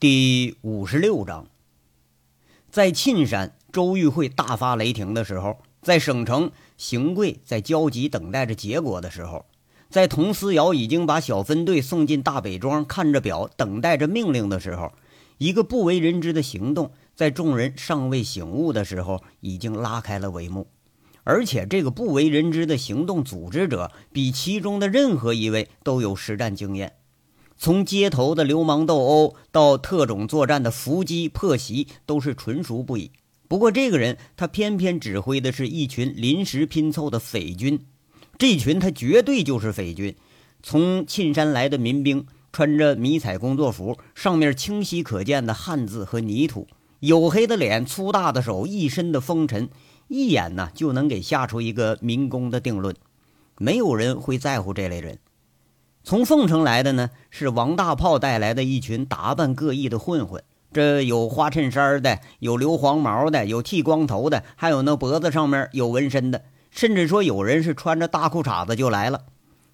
第五十六章，在沁山，周玉慧大发雷霆的时候，在省城，邢贵在焦急等待着结果的时候，在佟思瑶已经把小分队送进大北庄，看着表等待着命令的时候，一个不为人知的行动，在众人尚未醒悟的时候，已经拉开了帷幕。而且，这个不为人知的行动组织者，比其中的任何一位都有实战经验。从街头的流氓斗殴到特种作战的伏击破袭，都是纯熟不已。不过，这个人他偏偏指挥的是一群临时拼凑的匪军，这群他绝对就是匪军。从沁山来的民兵，穿着迷彩工作服，上面清晰可见的汉字和泥土，黝黑的脸，粗大的手，一身的风尘，一眼呢就能给吓出一个民工的定论。没有人会在乎这类人。从凤城来的呢，是王大炮带来的一群打扮各异的混混。这有花衬衫的，有留黄毛的，有剃光头的，还有那脖子上面有纹身的，甚至说有人是穿着大裤衩子就来了。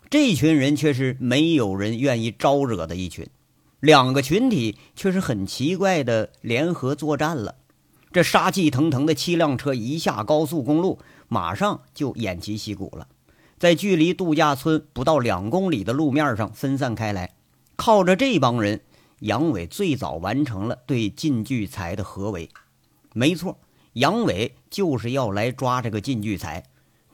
这群人却是没有人愿意招惹的一群。两个群体却是很奇怪的联合作战了。这杀气腾腾的七辆车一下高速公路，马上就偃旗息鼓了。在距离度假村不到两公里的路面上分散开来，靠着这帮人，杨伟最早完成了对靳聚财的合围。没错，杨伟就是要来抓这个靳聚财，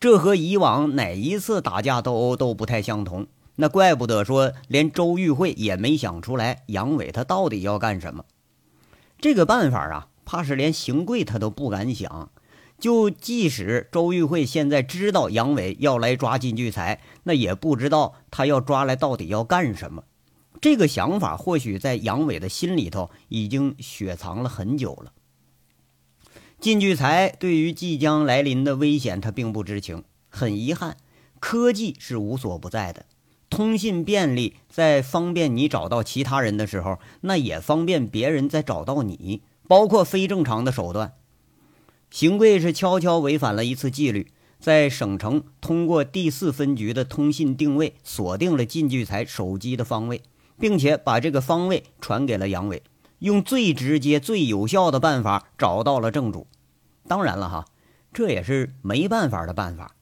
这和以往哪一次打架斗殴都不太相同。那怪不得说连周玉慧也没想出来杨伟他到底要干什么。这个办法啊，怕是连邢贵他都不敢想。就即使周玉慧现在知道杨伟要来抓金聚财，那也不知道他要抓来到底要干什么。这个想法或许在杨伟的心里头已经雪藏了很久了。金聚财对于即将来临的危险，他并不知情。很遗憾，科技是无所不在的，通信便利，在方便你找到其他人的时候，那也方便别人在找到你，包括非正常的手段。邢贵是悄悄违反了一次纪律，在省城通过第四分局的通信定位锁定了靳聚财手机的方位，并且把这个方位传给了杨伟，用最直接、最有效的办法找到了正主。当然了，哈，这也是没办法的办法。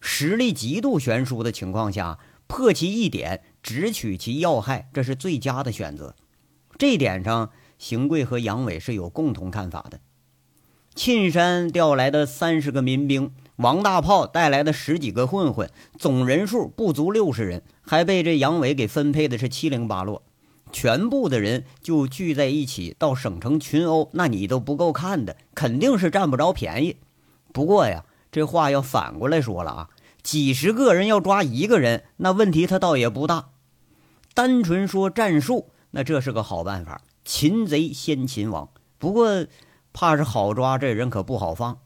实力极度悬殊的情况下，破其一点，直取其要害，这是最佳的选择。这点上，邢贵和杨伟是有共同看法的。沁山调来的三十个民兵，王大炮带来的十几个混混，总人数不足六十人，还被这杨伟给分配的是七零八落。全部的人就聚在一起到省城群殴，那你都不够看的，肯定是占不着便宜。不过呀，这话要反过来说了啊，几十个人要抓一个人，那问题他倒也不大。单纯说战术，那这是个好办法，擒贼先擒王。不过。怕是好抓，这人可不好放。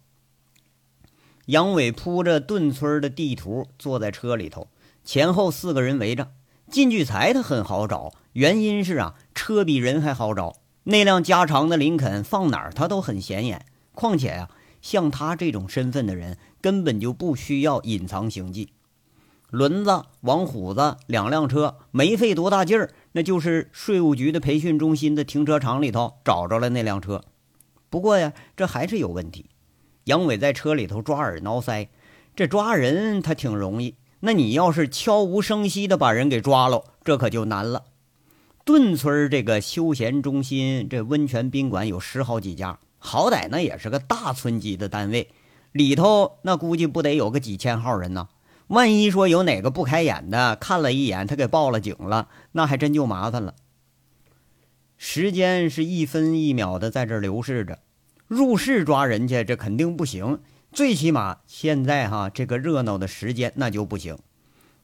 杨伟铺着顿村的地图，坐在车里头，前后四个人围着。靳聚财他很好找，原因是啊，车比人还好找。那辆加长的林肯放哪儿他都很显眼。况且呀，像他这种身份的人，根本就不需要隐藏行迹。轮子、王虎子两辆车，没费多大劲儿，那就是税务局的培训中心的停车场里头找着了那辆车。不过呀，这还是有问题。杨伟在车里头抓耳挠腮，这抓人他挺容易，那你要是悄无声息的把人给抓了，这可就难了。顿村这个休闲中心，这温泉宾馆有十好几家，好歹那也是个大村级的单位，里头那估计不得有个几千号人呢。万一说有哪个不开眼的看了一眼，他给报了警了，那还真就麻烦了。时间是一分一秒的在这流逝着，入室抓人去，这肯定不行。最起码现在哈，这个热闹的时间那就不行。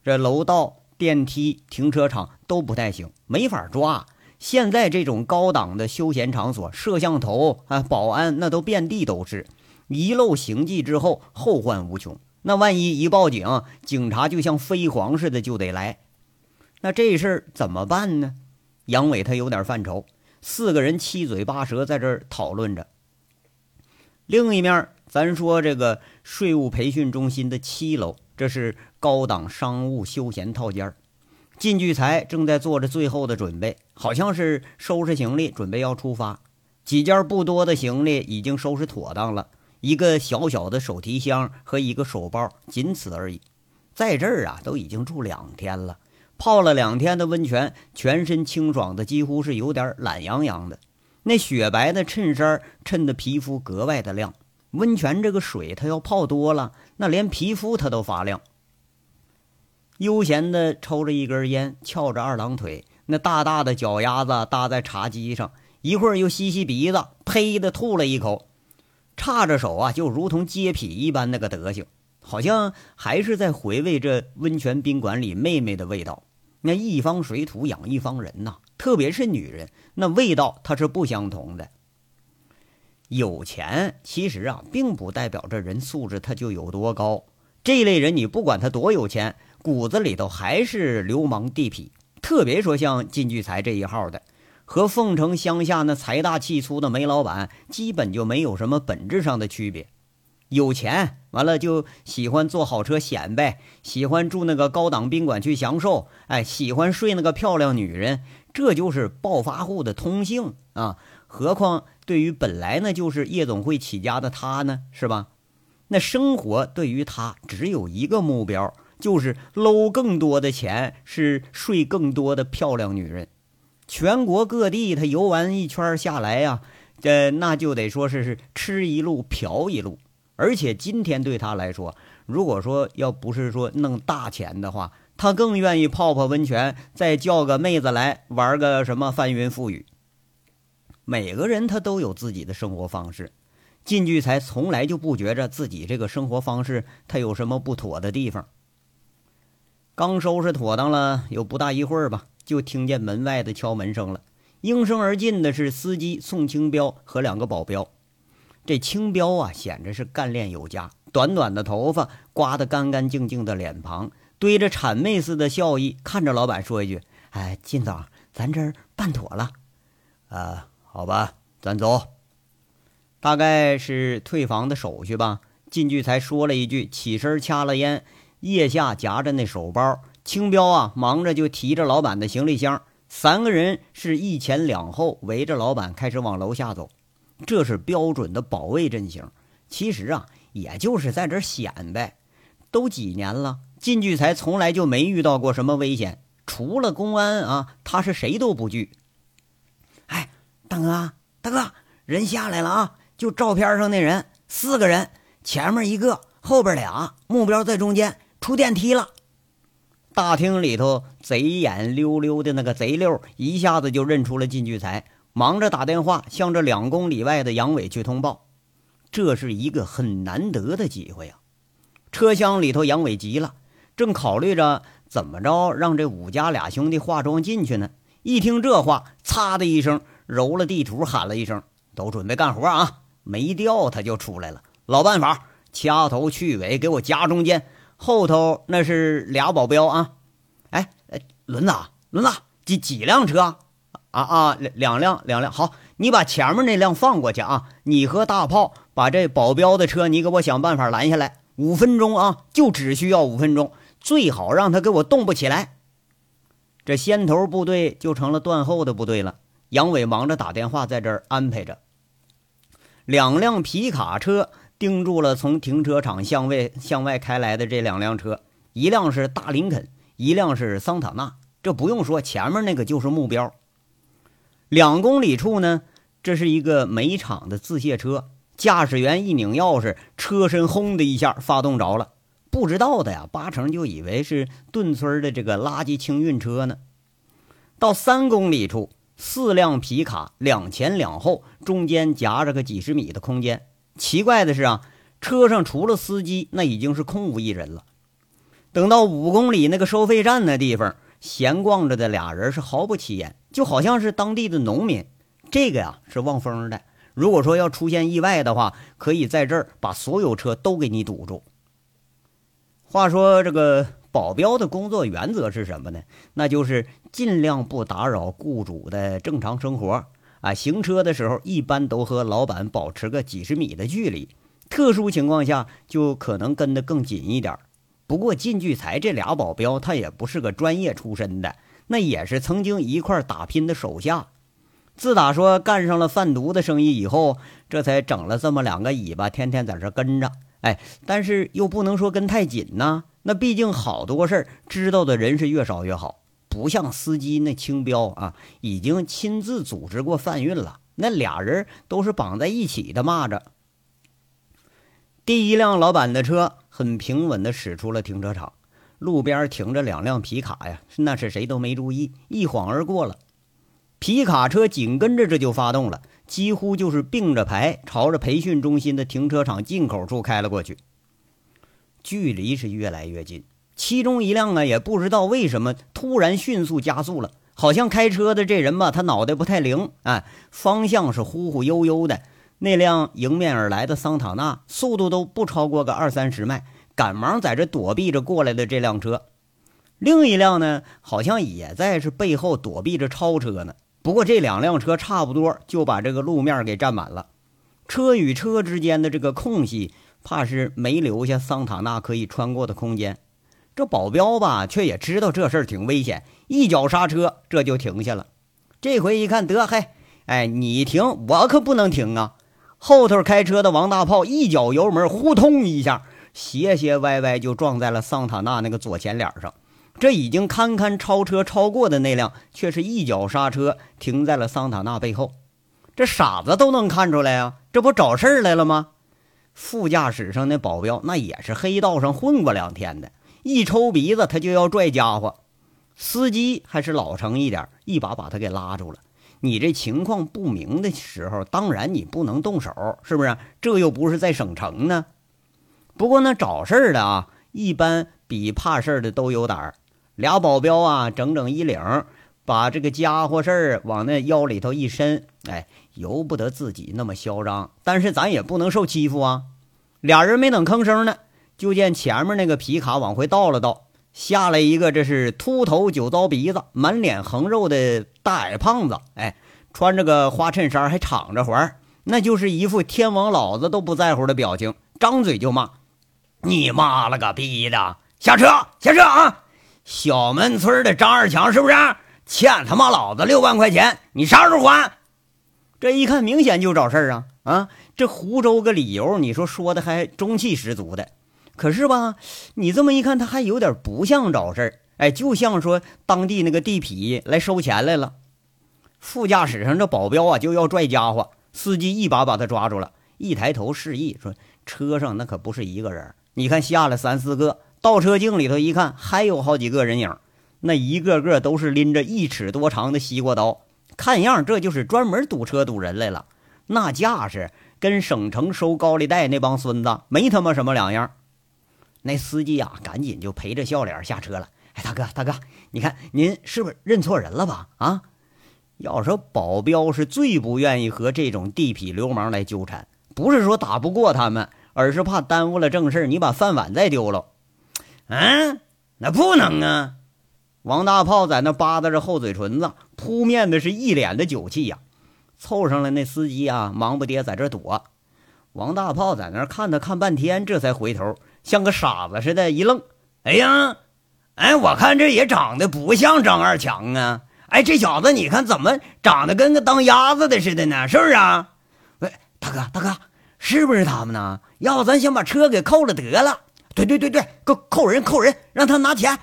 这楼道、电梯、停车场都不太行，没法抓。现在这种高档的休闲场所，摄像头啊、保安那都遍地都是，遗漏行迹之后后患无穷。那万一一报警，警察就像飞蝗似的就得来，那这事儿怎么办呢？杨伟他有点犯愁，四个人七嘴八舌在这儿讨论着。另一面，咱说这个税务培训中心的七楼，这是高档商务休闲套间靳聚财正在做着最后的准备，好像是收拾行李，准备要出发。几件不多的行李已经收拾妥当了，一个小小的手提箱和一个手包，仅此而已。在这儿啊，都已经住两天了，泡了两天的温泉，全身清爽的，几乎是有点懒洋洋的。那雪白的衬衫衬得皮肤格外的亮。温泉这个水，它要泡多了，那连皮肤它都发亮。悠闲的抽着一根烟，翘着二郎腿，那大大的脚丫子搭在茶几上，一会儿又吸吸鼻子，呸的吐了一口，叉着手啊，就如同接痞一般那个德行，好像还是在回味这温泉宾馆里妹妹的味道。那一方水土养一方人呐，特别是女人，那味道它是不相同的。有钱其实啊，并不代表这人素质他就有多高。这类人，你不管他多有钱。骨子里头还是流氓地痞，特别说像靳聚财这一号的，和凤城乡下那财大气粗的煤老板基本就没有什么本质上的区别。有钱完了就喜欢坐好车显摆，喜欢住那个高档宾馆去享受，哎，喜欢睡那个漂亮女人，这就是暴发户的通性啊！何况对于本来呢就是夜总会起家的他呢，是吧？那生活对于他只有一个目标。就是搂更多的钱，是睡更多的漂亮女人。全国各地他游玩一圈下来呀，这那就得说是是吃一路嫖一路。而且今天对他来说，如果说要不是说弄大钱的话，他更愿意泡泡温泉，再叫个妹子来玩个什么翻云覆雨。每个人他都有自己的生活方式，靳聚才从来就不觉着自己这个生活方式他有什么不妥的地方。刚收拾妥当了，有不大一会儿吧，就听见门外的敲门声了。应声而进的是司机宋清彪和两个保镖。这青彪啊，显着是干练有加，短短的头发刮得干干净净的脸庞，堆着谄媚似的笑意，看着老板说一句：“哎，靳总，咱这儿办妥了。”啊，好吧，咱走。大概是退房的手续吧。进去才说了一句，起身掐了烟。腋下夹着那手包，青彪啊，忙着就提着老板的行李箱。三个人是一前两后围着老板开始往楼下走，这是标准的保卫阵型。其实啊，也就是在这显摆。都几年了，靳聚才从来就没遇到过什么危险，除了公安啊，他是谁都不惧。哎，大哥，大哥，人下来了啊！就照片上那人，四个人，前面一个，后边俩，目标在中间。出电梯了，大厅里头贼眼溜溜的那个贼溜一下子就认出了靳聚财，忙着打电话向这两公里外的杨伟去通报。这是一个很难得的机会呀！车厢里头，杨伟急了，正考虑着怎么着让这武家俩兄弟化妆进去呢。一听这话，擦的一声揉了地图，喊了一声：“都准备干活啊！”没调他就出来了。老办法，掐头去尾，给我夹中间。后头那是俩保镖啊，哎，轮子，轮子，几几辆车啊？啊，两两辆，两辆。好，你把前面那辆放过去啊。你和大炮把这保镖的车，你给我想办法拦下来。五分钟啊，就只需要五分钟，最好让他给我动不起来。这先头部队就成了断后的部队了。杨伟忙着打电话，在这儿安排着两辆皮卡车。盯住了从停车场向外向外开来的这两辆车，一辆是大林肯，一辆是桑塔纳。这不用说，前面那个就是目标。两公里处呢，这是一个煤厂的自卸车。驾驶员一拧钥匙，车身轰的一下发动着了。不知道的呀，八成就以为是顿村的这个垃圾清运车呢。到三公里处，四辆皮卡两前两后，中间夹着个几十米的空间。奇怪的是啊，车上除了司机，那已经是空无一人了。等到五公里那个收费站那地方，闲逛着的俩人是毫不起眼，就好像是当地的农民。这个呀是望风的，如果说要出现意外的话，可以在这儿把所有车都给你堵住。话说这个保镖的工作原则是什么呢？那就是尽量不打扰雇主的正常生活。啊，行车的时候一般都和老板保持个几十米的距离，特殊情况下就可能跟得更紧一点。不过靳聚才这俩保镖他也不是个专业出身的，那也是曾经一块打拼的手下。自打说干上了贩毒的生意以后，这才整了这么两个尾巴，天天在这跟着。哎，但是又不能说跟太紧呐。那毕竟好多事儿知道的人是越少越好，不像司机那清标啊，已经亲自组织过贩运了。那俩人都是绑在一起的蚂蚱。第一辆老板的车很平稳地驶出了停车场，路边停着两辆皮卡呀，那是谁都没注意，一晃而过了。皮卡车紧跟着这就发动了，几乎就是并着排朝着培训中心的停车场进口处开了过去。距离是越来越近，其中一辆啊，也不知道为什么突然迅速加速了，好像开车的这人吧，他脑袋不太灵，哎，方向是忽忽悠悠的。那辆迎面而来的桑塔纳速度都不超过个二三十迈，赶忙在这躲避着过来的这辆车。另一辆呢，好像也在是背后躲避着超车呢。不过这两辆车差不多就把这个路面给占满了，车与车之间的这个空隙。怕是没留下桑塔纳可以穿过的空间，这保镖吧，却也知道这事儿挺危险，一脚刹车，这就停下了。这回一看，得嘿，哎，你停，我可不能停啊！后头开车的王大炮一脚油门，呼通一下，斜斜歪歪就撞在了桑塔纳那个左前脸上。这已经堪堪超车超过的那辆，却是一脚刹车，停在了桑塔纳背后。这傻子都能看出来啊，这不找事儿来了吗？副驾驶上那保镖，那也是黑道上混过两天的，一抽鼻子他就要拽家伙。司机还是老成一点，一把把他给拉住了。你这情况不明的时候，当然你不能动手，是不是？这又不是在省城呢。不过那找事儿的啊，一般比怕事儿的都有胆儿。俩保镖啊，整整一领，把这个家伙事儿往那腰里头一伸，哎。由不得自己那么嚣张，但是咱也不能受欺负啊！俩人没等吭声呢，就见前面那个皮卡往回倒了倒，下来一个，这是秃头、酒糟鼻子、满脸横肉的大矮胖子。哎，穿着个花衬衫，还敞着怀，那就是一副天王老子都不在乎的表情，张嘴就骂：“你妈了个逼的！下车，下车啊！小门村的张二强是不是欠他妈老子六万块钱？你啥时候还？”这一看，明显就找事儿啊！啊，这胡诌个理由，你说说的还中气十足的。可是吧，你这么一看，他还有点不像找事儿，哎，就像说当地那个地痞来收钱来了。副驾驶上这保镖啊，就要拽家伙，司机一把把他抓住了，一抬头示意说：“车上那可不是一个人，你看下了三四个，倒车镜里头一看，还有好几个人影，那一个个都是拎着一尺多长的西瓜刀。”看样，这就是专门堵车堵人来了。那架势跟省城收高利贷那帮孙子没他妈什么两样。那司机啊，赶紧就陪着笑脸下车了。哎，大哥，大哥，你看您是不是认错人了吧？啊，要说保镖是最不愿意和这种地痞流氓来纠缠，不是说打不过他们，而是怕耽误了正事你把饭碗再丢了。嗯，那不能啊。王大炮在那扒拉着厚嘴唇子，扑面的是一脸的酒气呀。凑上来那司机啊，忙不迭在这躲。王大炮在那看他看半天，这才回头，像个傻子似的，一愣：“哎呀，哎，我看这也长得不像张二强啊！哎，这小子你看怎么长得跟个当鸭子的似的呢？是不是啊？喂，大哥，大哥，是不是他们呢？要不咱先把车给扣了得了？对对对对，扣扣人扣人，让他拿钱。”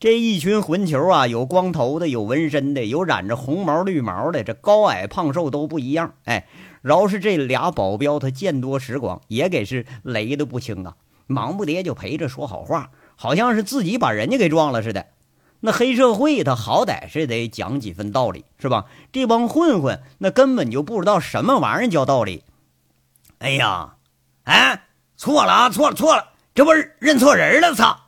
这一群混球啊，有光头的，有纹身的，有染着红毛绿毛的，这高矮胖瘦都不一样。哎，饶是这俩保镖，他见多识广，也给是雷的不轻啊。忙不迭就陪着说好话，好像是自己把人家给撞了似的。那黑社会他好歹是得讲几分道理，是吧？这帮混混那根本就不知道什么玩意儿叫道理。哎呀，哎，错了啊，错了错了，这不是认错人了？操！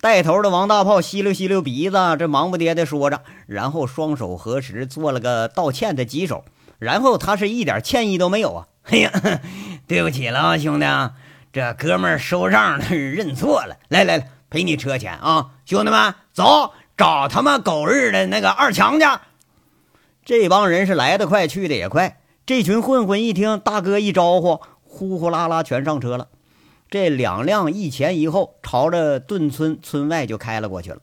带头的王大炮吸溜吸溜鼻子，这忙不迭的说着，然后双手合十做了个道歉的举手，然后他是一点歉意都没有啊！哎呀，对不起了啊，兄弟，这哥们儿收账认错了，来来来，赔你车钱啊！兄弟们，走，找他妈狗日的那个二强去！这帮人是来得快，去的也快。这群混混一听大哥一招呼，呼呼啦啦全上车了。这两辆一前一后，朝着顿村村外就开了过去了。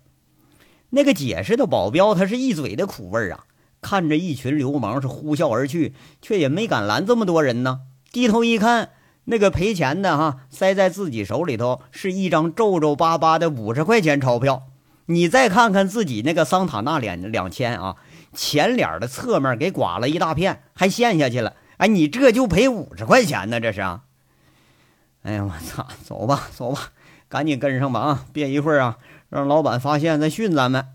那个解释的保镖，他是一嘴的苦味啊！看着一群流氓是呼啸而去，却也没敢拦这么多人呢。低头一看，那个赔钱的哈，塞在自己手里头是一张皱皱巴巴的五十块钱钞票。你再看看自己那个桑塔纳脸两千啊，前脸的侧面给刮了一大片，还陷下去了。哎，你这就赔五十块钱呢？这是！哎呀，我操！走吧，走吧，赶紧跟上吧啊！别一会儿啊，让老板发现再训咱们。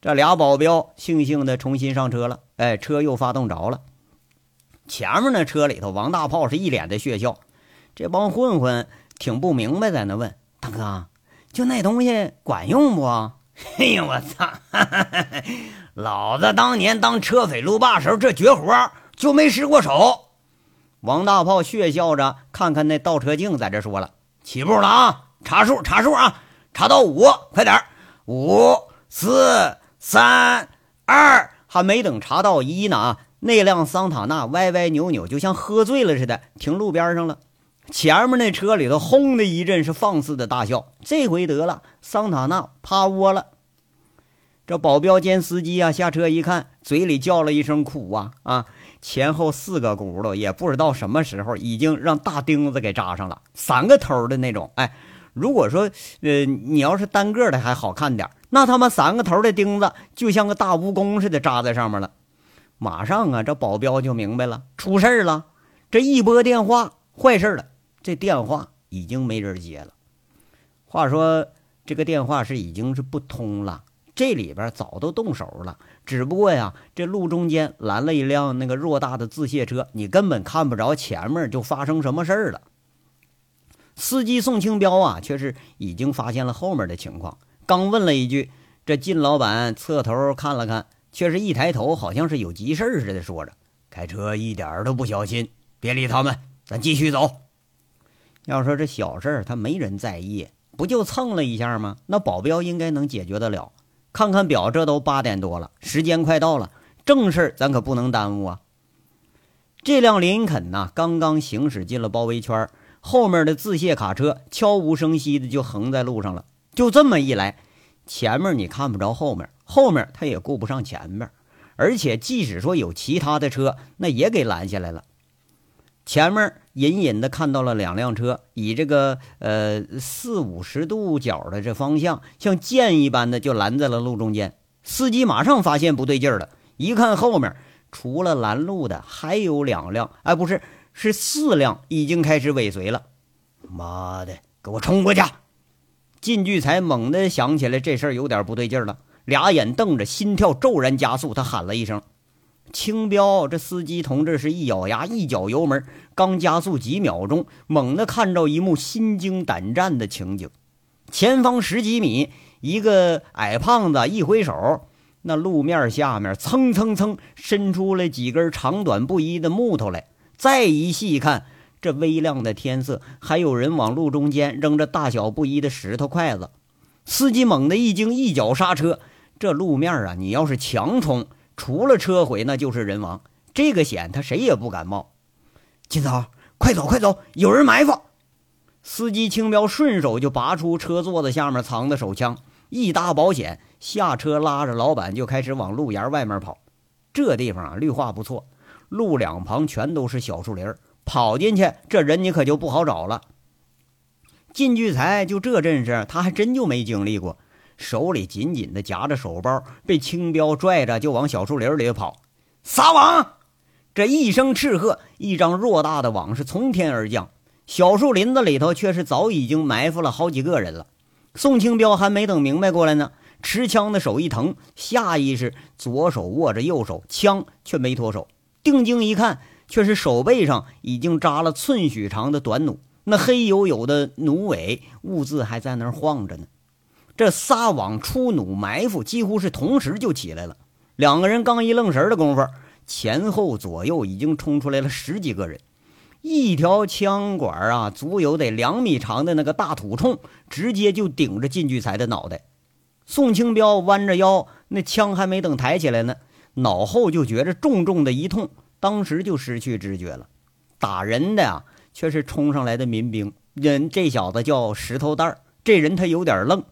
这俩保镖悻悻的重新上车了。哎，车又发动着了。前面那车里头，王大炮是一脸的血笑。这帮混混挺不明白，在那问大哥：“就那东西管用不？” 哎呀，我操！老子当年当车匪路霸时候，这绝活就没失过手。王大炮血笑着看看那倒车镜，在这说了：“起步了啊！查数，查数啊！查到五，快点五四三二，还没等查到一呢，那辆桑塔纳歪歪扭扭，就像喝醉了似的，停路边上了。前面那车里头轰的一阵是放肆的大笑。这回得了，桑塔纳趴窝了。这保镖兼司机啊，下车一看，嘴里叫了一声苦啊啊！前后四个轱辘，也不知道什么时候已经让大钉子给扎上了，三个头的那种。哎，如果说呃你要是单个的还好看点，那他妈三个头的钉子就像个大蜈蚣似的扎在上面了。马上啊，这保镖就明白了，出事儿了。这一拨电话，坏事了。这电话已经没人接了。话说这个电话是已经是不通了。这里边早都动手了，只不过呀，这路中间拦了一辆那个偌大的自卸车，你根本看不着前面就发生什么事儿了。司机宋清彪啊，却是已经发现了后面的情况，刚问了一句，这靳老板侧头看了看，却是一抬头，好像是有急事似的，说着：“开车一点都不小心，别理他们，咱继续走。”要说这小事儿他没人在意，不就蹭了一下吗？那保镖应该能解决得了。看看表，这都八点多了，时间快到了，正事儿咱可不能耽误啊！这辆林肯呐，刚刚行驶进了包围圈，后面的自卸卡车悄无声息的就横在路上了。就这么一来，前面你看不着后面，后面他也顾不上前面，而且即使说有其他的车，那也给拦下来了。前面隐隐的看到了两辆车，以这个呃四五十度角的这方向，像箭一般的就拦在了路中间。司机马上发现不对劲儿了，一看后面，除了拦路的，还有两辆，哎，不是，是四辆，已经开始尾随了。妈的，给我冲过去！靳聚才猛地想起来这事儿有点不对劲儿了，俩眼瞪着，心跳骤然加速，他喊了一声。青标，这司机同志是一咬牙，一脚油门，刚加速几秒钟，猛地看着一幕心惊胆战的情景：前方十几米，一个矮胖子一挥手，那路面下面蹭蹭蹭伸出来几根长短不一的木头来。再一细看，这微亮的天色，还有人往路中间扔着大小不一的石头筷子。司机猛地一惊，一脚刹车。这路面啊，你要是强冲。除了车毁，那就是人亡。这个险他谁也不敢冒。金涛，快走快走，有人埋伏！司机青彪顺手就拔出车座子下面藏的手枪，一搭保险，下车拉着老板就开始往路沿外面跑。这地方啊，绿化不错，路两旁全都是小树林跑进去这人你可就不好找了。靳聚财就这阵势，他还真就没经历过。手里紧紧地夹着手包，被青彪拽着就往小树林里跑。撒网！这一声斥喝，一张偌大的网是从天而降。小树林子里头却是早已经埋伏了好几个人了。宋青彪还没等明白过来呢，持枪的手一疼，下意识左手握着右手，枪却没脱手。定睛一看，却是手背上已经扎了寸许长的短弩，那黑黝黝的弩尾兀自还在那儿晃着呢。这撒网、出弩、埋伏几乎是同时就起来了。两个人刚一愣神的功夫，前后左右已经冲出来了十几个人。一条枪管啊，足有得两米长的那个大土铳，直接就顶着靳聚财的脑袋。宋清标弯着腰，那枪还没等抬起来呢，脑后就觉着重重的一痛，当时就失去知觉了。打人的呀，却是冲上来的民兵。人这小子叫石头蛋儿，这人他有点愣。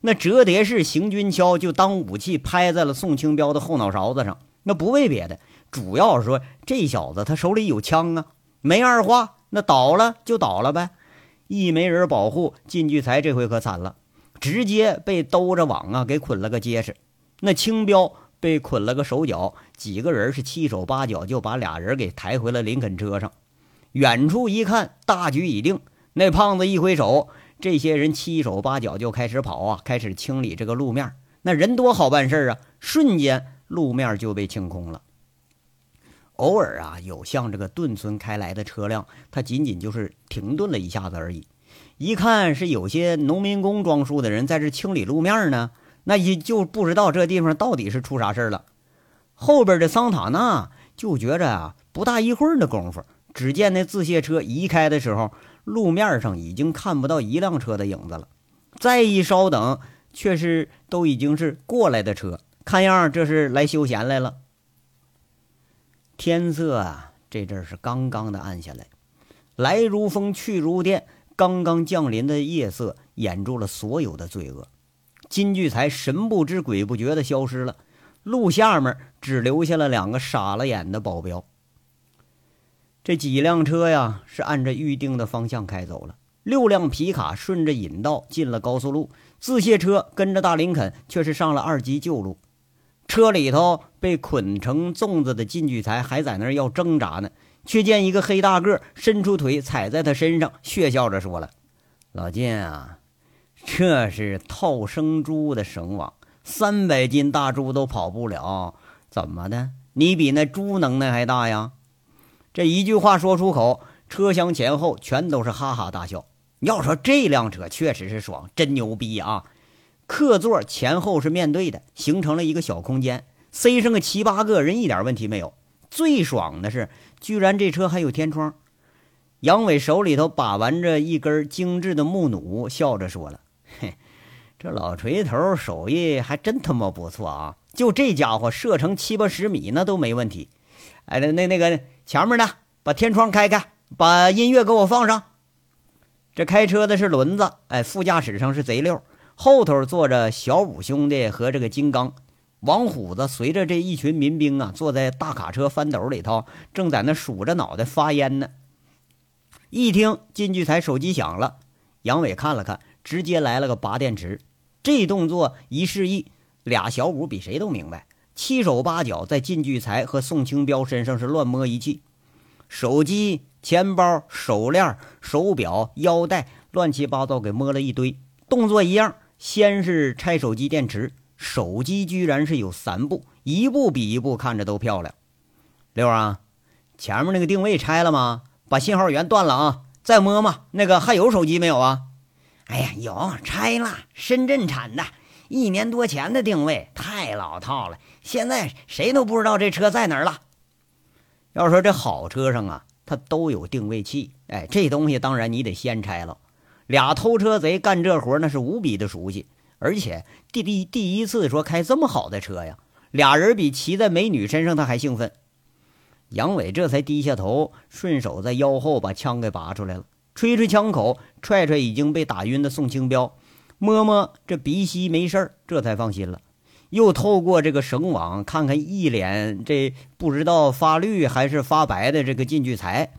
那折叠式行军锹就当武器拍在了宋清标的后脑勺子上。那不为别的，主要是说这小子他手里有枪啊，没二话，那倒了就倒了呗。一没人保护，靳聚财这回可惨了，直接被兜着网啊给捆了个结实。那清标被捆了个手脚，几个人是七手八脚就把俩人给抬回了林肯车上。远处一看，大局已定。那胖子一挥手，这些人七手八脚就开始跑啊，开始清理这个路面。那人多好办事啊，瞬间路面就被清空了。偶尔啊，有向这个顿村开来的车辆，它仅仅就是停顿了一下子而已。一看是有些农民工装束的人在这清理路面呢，那也就不知道这地方到底是出啥事了。后边的桑塔纳就觉着啊，不大一会儿的功夫，只见那自卸车移开的时候，路面上已经看不到一辆车的影子了。再一稍等，却是都已经是过来的车，看样这是来休闲来了。天色啊，这阵是刚刚的暗下来，来如风，去如电。刚刚降临的夜色掩住了所有的罪恶，金聚财神不知鬼不觉的消失了。路下面只留下了两个傻了眼的保镖。这几辆车呀，是按照预定的方向开走了。六辆皮卡顺着引道进了高速路，自卸车跟着大林肯却是上了二级旧路。车里头被捆成粽子的靳聚财还在那要挣扎呢，却见一个黑大个伸出腿踩在他身上，血笑着说了：“老靳啊，这是套生猪的绳网，三百斤大猪都跑不了，怎么的？你比那猪能耐还大呀？”这一句话说出口，车厢前后全都是哈哈大笑。要说这辆车确实是爽，真牛逼啊！客座前后是面对的，形成了一个小空间，塞上个七八个人一点问题没有。最爽的是，居然这车还有天窗。杨伟手里头把玩着一根精致的木弩，笑着说了：“嘿，这老锤头手艺还真他妈不错啊！就这家伙射程七八十米那都没问题。哎，那那那个前面的，把天窗开开，把音乐给我放上。这开车的是轮子，哎，副驾驶上是贼溜。”后头坐着小五兄弟和这个金刚，王虎子随着这一群民兵啊，坐在大卡车翻斗里头，正在那数着脑袋发烟呢。一听金聚财手机响了，杨伟看了看，直接来了个拔电池。这动作一示意，俩小五比谁都明白，七手八脚在靳聚财和宋清标身上是乱摸一气，手机、钱包、手链、手表、腰带，乱七八糟给摸了一堆，动作一样。先是拆手机电池，手机居然是有三部，一部比一部看着都漂亮。六啊，前面那个定位拆了吗？把信号源断了啊！再摸摸那个还有手机没有啊？哎呀，有拆了，深圳产的，一年多前的定位太老套了，现在谁都不知道这车在哪儿了。要说这好车上啊，它都有定位器，哎，这东西当然你得先拆了。俩偷车贼干这活那是无比的熟悉，而且第第第一次说开这么好的车呀，俩人比骑在美女身上他还兴奋。杨伟这才低下头，顺手在腰后把枪给拔出来了，吹吹枪口，踹踹已经被打晕的宋清标，摸摸这鼻息没事儿，这才放心了。又透过这个绳网看看一脸这不知道发绿还是发白的这个靳聚财，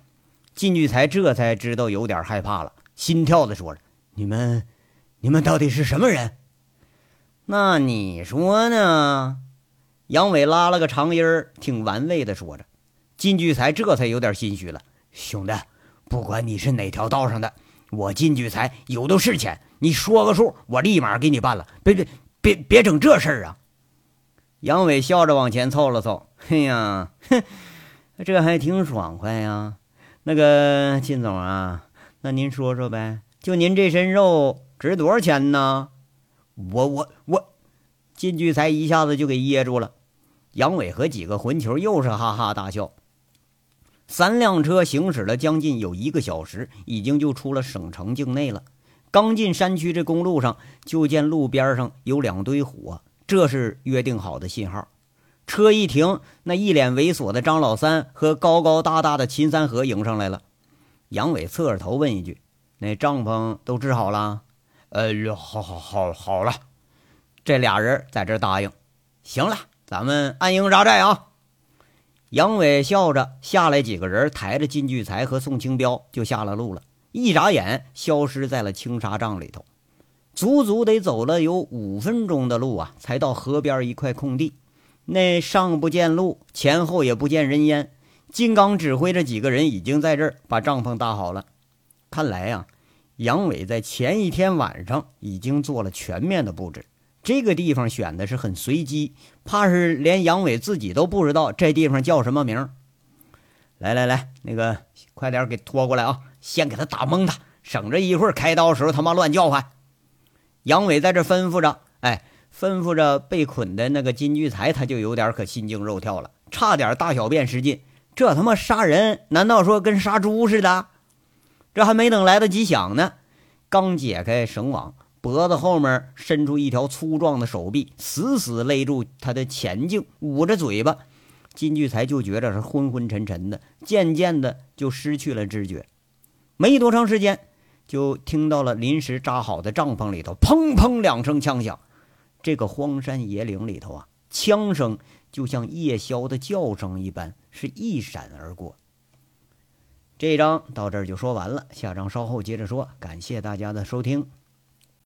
靳聚财这才知道有点害怕了。心跳的说着：“你们，你们到底是什么人？那你说呢？”杨伟拉了个长音儿，挺玩味的说着。靳聚财这才有点心虚了：“兄弟，不管你是哪条道上的，我靳聚财有的是钱，你说个数，我立马给你办了。别别别别整这事儿啊！”杨伟笑着往前凑了凑：“嘿呀，哼，这还挺爽快呀。那个金总啊。”那您说说呗，就您这身肉值多少钱呢？我我我，靳聚才一下子就给噎住了。杨伟和几个混球又是哈哈大笑。三辆车行驶了将近有一个小时，已经就出了省城境内了。刚进山区这公路上，就见路边上有两堆火，这是约定好的信号。车一停，那一脸猥琐的张老三和高高大大的秦三河迎上来了。杨伟侧着头问一句：“那帐篷都支好了？呃，好，好，好，好了。这俩人在这答应。行了，咱们安营扎寨啊！杨伟笑着下来，几个人抬着金聚财和宋清标就下了路了。一眨眼，消失在了青纱帐里头。足足得走了有五分钟的路啊，才到河边一块空地。那上不见路，前后也不见人烟。金刚指挥着几个人已经在这儿把帐篷搭好了。看来呀，杨伟在前一天晚上已经做了全面的布置。这个地方选的是很随机，怕是连杨伟自己都不知道这地方叫什么名。来来来，那个快点给拖过来啊！先给他打蒙他，省着一会儿开刀时候他妈乱叫唤。杨伟在这吩咐着，哎，吩咐着被捆的那个金聚财，他就有点可心惊肉跳了，差点大小便失禁。这他妈杀人，难道说跟杀猪似的？这还没等来得及想呢，刚解开绳网，脖子后面伸出一条粗壮的手臂，死死勒住他的前颈，捂着嘴巴。金聚财就觉着是昏昏沉沉的，渐渐的就失去了知觉。没多长时间，就听到了临时扎好的帐篷里头砰砰两声枪响。这个荒山野岭里头啊，枪声就像夜宵的叫声一般。是一闪而过。这章到这儿就说完了，下章稍后接着说。感谢大家的收听。